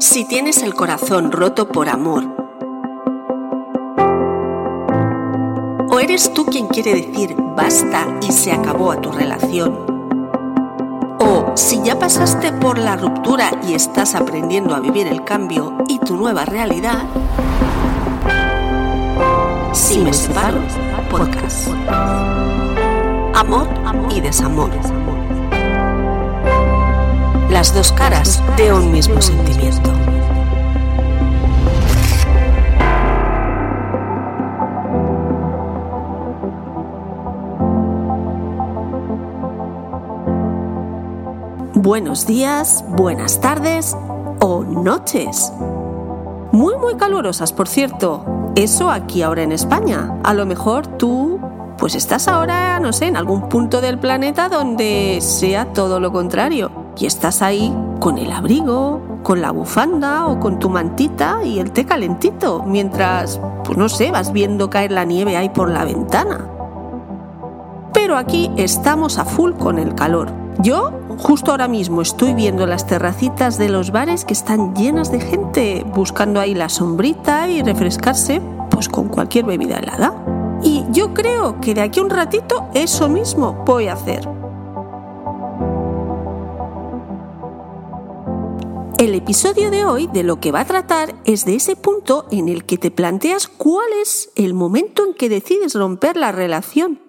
Si tienes el corazón roto por amor, o eres tú quien quiere decir basta y se acabó a tu relación, o si ya pasaste por la ruptura y estás aprendiendo a vivir el cambio y tu nueva realidad, si me separo, podcast. Amor y desamor las dos caras de un mismo sentimiento. Buenos días, buenas tardes o noches. Muy, muy calurosas, por cierto. Eso aquí ahora en España. A lo mejor tú, pues estás ahora, no sé, en algún punto del planeta donde sea todo lo contrario y estás ahí con el abrigo, con la bufanda o con tu mantita y el té calentito, mientras, pues no sé, vas viendo caer la nieve ahí por la ventana. Pero aquí estamos a full con el calor. Yo justo ahora mismo estoy viendo las terracitas de los bares que están llenas de gente buscando ahí la sombrita y refrescarse pues con cualquier bebida helada. Y yo creo que de aquí a un ratito eso mismo voy a hacer. El episodio de hoy de lo que va a tratar es de ese punto en el que te planteas cuál es el momento en que decides romper la relación.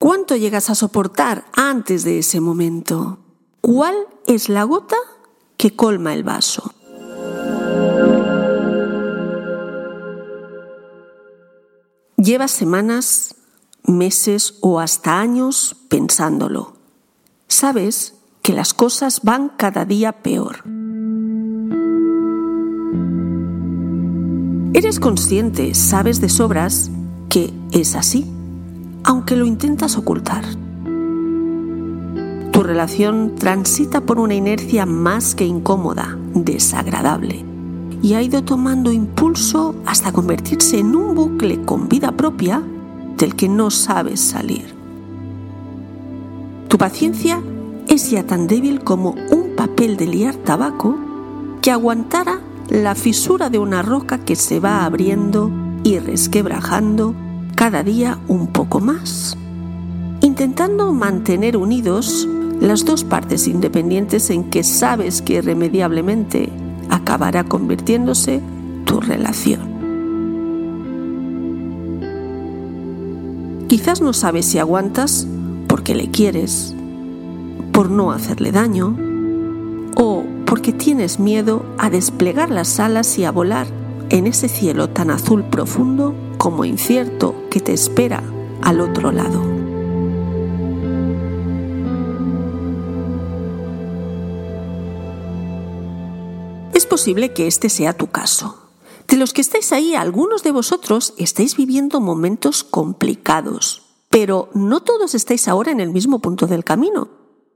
¿Cuánto llegas a soportar antes de ese momento? ¿Cuál es la gota que colma el vaso? Llevas semanas, meses o hasta años pensándolo. Sabes que las cosas van cada día peor. Eres consciente, sabes de sobras que es así, aunque lo intentas ocultar. Tu relación transita por una inercia más que incómoda, desagradable, y ha ido tomando impulso hasta convertirse en un bucle con vida propia del que no sabes salir. Tu paciencia es ya tan débil como un papel de liar tabaco que aguantara la fisura de una roca que se va abriendo y resquebrajando cada día un poco más, intentando mantener unidos las dos partes independientes en que sabes que irremediablemente acabará convirtiéndose tu relación. Quizás no sabes si aguantas porque le quieres, por no hacerle daño, porque tienes miedo a desplegar las alas y a volar en ese cielo tan azul profundo como incierto que te espera al otro lado. Es posible que este sea tu caso. De los que estáis ahí, algunos de vosotros estáis viviendo momentos complicados, pero no todos estáis ahora en el mismo punto del camino.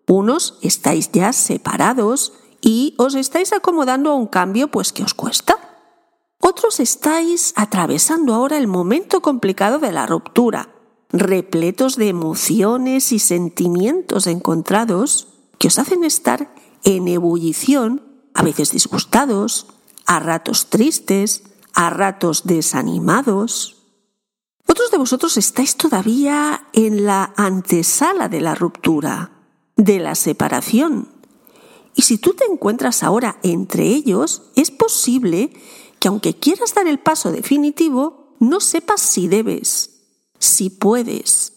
Unos estáis ya separados y os estáis acomodando a un cambio pues que os cuesta. Otros estáis atravesando ahora el momento complicado de la ruptura, repletos de emociones y sentimientos encontrados que os hacen estar en ebullición, a veces disgustados, a ratos tristes, a ratos desanimados. Otros de vosotros estáis todavía en la antesala de la ruptura, de la separación, y si tú te encuentras ahora entre ellos, es posible que aunque quieras dar el paso definitivo, no sepas si debes, si puedes.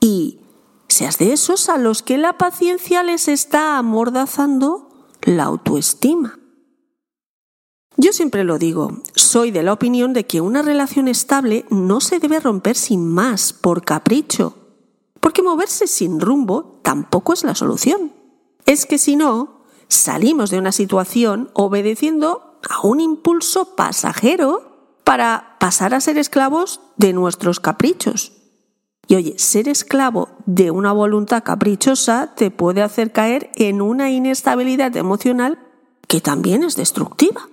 Y seas de esos a los que la paciencia les está amordazando la autoestima. Yo siempre lo digo, soy de la opinión de que una relación estable no se debe romper sin más, por capricho, porque moverse sin rumbo tampoco es la solución es que si no, salimos de una situación obedeciendo a un impulso pasajero para pasar a ser esclavos de nuestros caprichos. Y oye, ser esclavo de una voluntad caprichosa te puede hacer caer en una inestabilidad emocional que también es destructiva.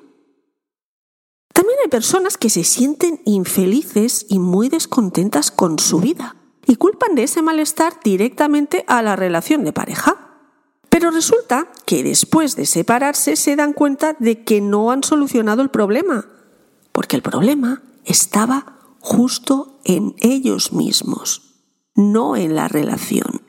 También hay personas que se sienten infelices y muy descontentas con su vida y culpan de ese malestar directamente a la relación de pareja. Pero resulta que después de separarse se dan cuenta de que no han solucionado el problema, porque el problema estaba justo en ellos mismos, no en la relación.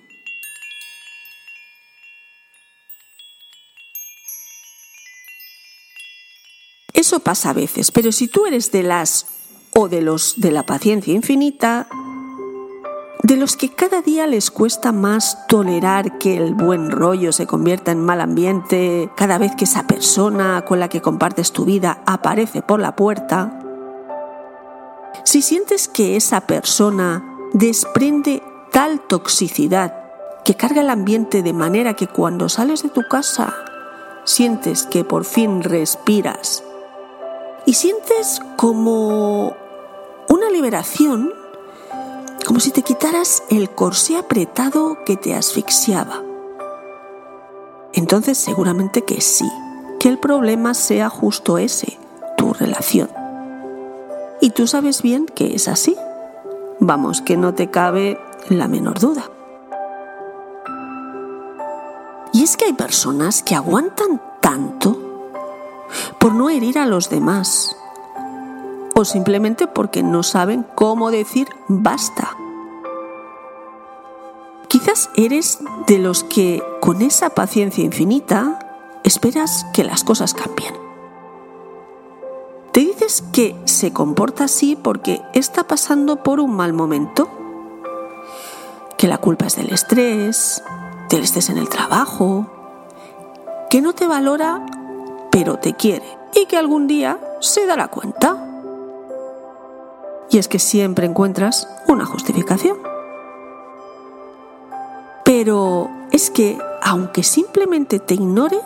Eso pasa a veces, pero si tú eres de las o de los de la paciencia infinita, de los que cada día les cuesta más tolerar que el buen rollo se convierta en mal ambiente cada vez que esa persona con la que compartes tu vida aparece por la puerta, si sientes que esa persona desprende tal toxicidad que carga el ambiente de manera que cuando sales de tu casa sientes que por fin respiras y sientes como una liberación, como si te quitaras el corsé apretado que te asfixiaba. Entonces seguramente que sí, que el problema sea justo ese, tu relación. Y tú sabes bien que es así. Vamos, que no te cabe la menor duda. Y es que hay personas que aguantan tanto por no herir a los demás o simplemente porque no saben cómo decir basta. Quizás eres de los que con esa paciencia infinita esperas que las cosas cambien. Te dices que se comporta así porque está pasando por un mal momento, que la culpa es del estrés, del estrés en el trabajo, que no te valora pero te quiere y que algún día se dará cuenta. Y es que siempre encuentras una justificación. Pero es que, aunque simplemente te ignore,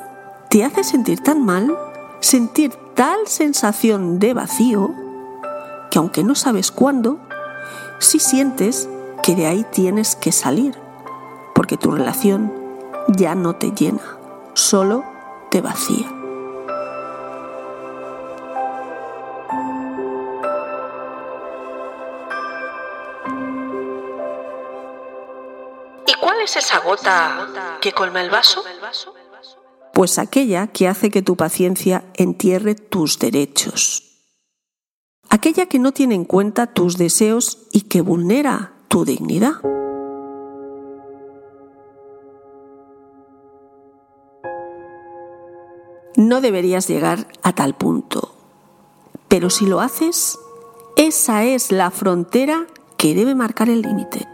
te hace sentir tan mal, sentir tal sensación de vacío, que aunque no sabes cuándo, sí sientes que de ahí tienes que salir, porque tu relación ya no te llena, solo te vacía. Es esa gota que colma el vaso? Pues aquella que hace que tu paciencia entierre tus derechos. Aquella que no tiene en cuenta tus deseos y que vulnera tu dignidad. No deberías llegar a tal punto, pero si lo haces, esa es la frontera que debe marcar el límite.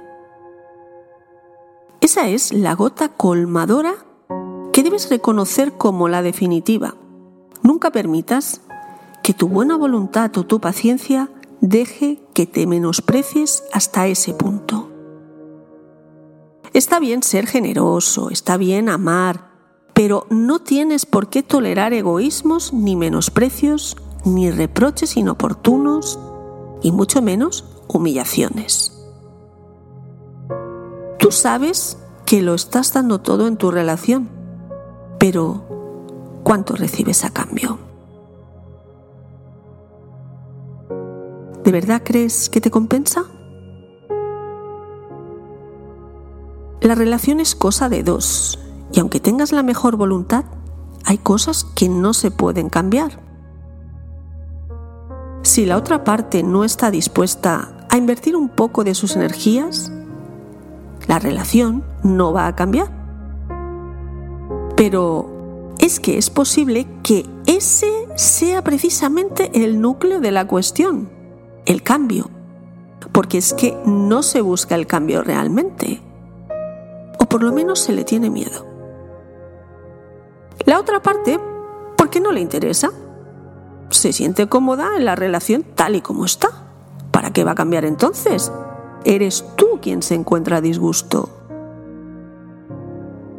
Esa es la gota colmadora que debes reconocer como la definitiva. Nunca permitas que tu buena voluntad o tu paciencia deje que te menosprecies hasta ese punto. Está bien ser generoso, está bien amar, pero no tienes por qué tolerar egoísmos, ni menosprecios, ni reproches inoportunos, y mucho menos humillaciones. Tú sabes que lo estás dando todo en tu relación, pero ¿cuánto recibes a cambio? ¿De verdad crees que te compensa? La relación es cosa de dos, y aunque tengas la mejor voluntad, hay cosas que no se pueden cambiar. Si la otra parte no está dispuesta a invertir un poco de sus energías, la relación no va a cambiar. Pero es que es posible que ese sea precisamente el núcleo de la cuestión, el cambio. Porque es que no se busca el cambio realmente. O por lo menos se le tiene miedo. La otra parte, ¿por qué no le interesa? Se siente cómoda en la relación tal y como está. ¿Para qué va a cambiar entonces? Eres tú quien se encuentra disgusto.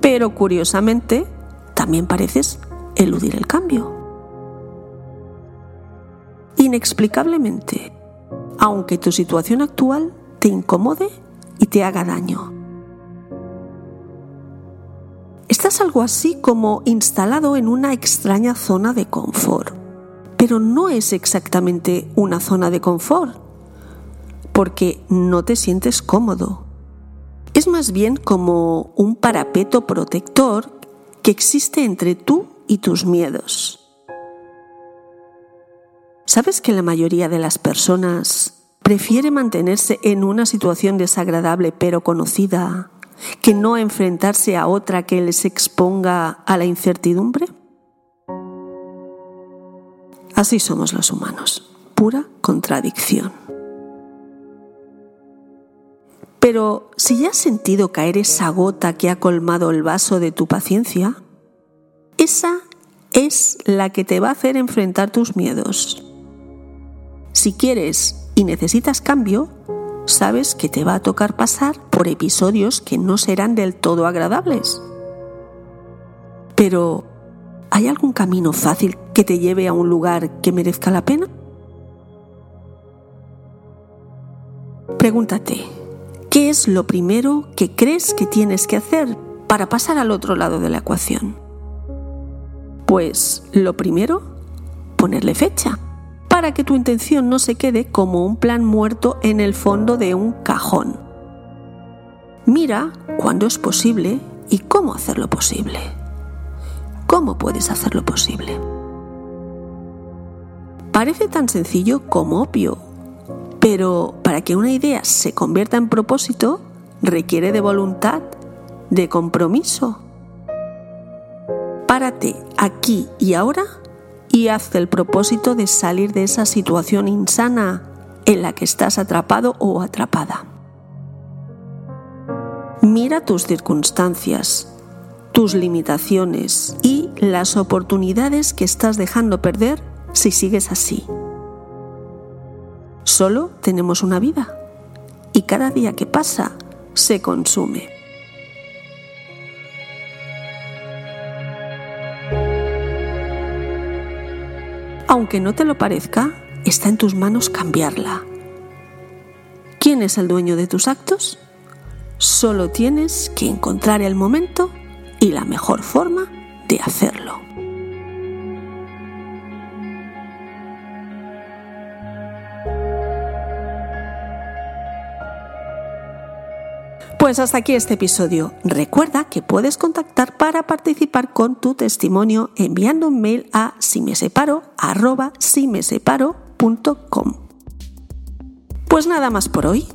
Pero curiosamente, también pareces eludir el cambio. Inexplicablemente, aunque tu situación actual te incomode y te haga daño. Estás algo así como instalado en una extraña zona de confort, pero no es exactamente una zona de confort porque no te sientes cómodo. Es más bien como un parapeto protector que existe entre tú y tus miedos. ¿Sabes que la mayoría de las personas prefiere mantenerse en una situación desagradable pero conocida que no enfrentarse a otra que les exponga a la incertidumbre? Así somos los humanos, pura contradicción. Pero si ya has sentido caer esa gota que ha colmado el vaso de tu paciencia, esa es la que te va a hacer enfrentar tus miedos. Si quieres y necesitas cambio, sabes que te va a tocar pasar por episodios que no serán del todo agradables. Pero, ¿hay algún camino fácil que te lleve a un lugar que merezca la pena? Pregúntate, ¿qué es lo primero que crees que tienes que hacer para pasar al otro lado de la ecuación? Pues lo primero, ponerle fecha para que tu intención no se quede como un plan muerto en el fondo de un cajón. Mira cuándo es posible y cómo hacerlo posible. ¿Cómo puedes hacerlo posible? Parece tan sencillo como obvio, pero para que una idea se convierta en propósito requiere de voluntad, de compromiso. Párate aquí y ahora y haz el propósito de salir de esa situación insana en la que estás atrapado o atrapada. Mira tus circunstancias, tus limitaciones y las oportunidades que estás dejando perder si sigues así. Solo tenemos una vida y cada día que pasa se consume. Aunque no te lo parezca, está en tus manos cambiarla. ¿Quién es el dueño de tus actos? Solo tienes que encontrar el momento y la mejor forma de hacerlo. Pues hasta aquí este episodio. Recuerda que puedes contactar para participar con tu testimonio enviando un mail a simeseparo.com. Pues nada más por hoy.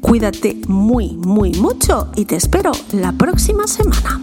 Cuídate muy, muy mucho y te espero la próxima semana.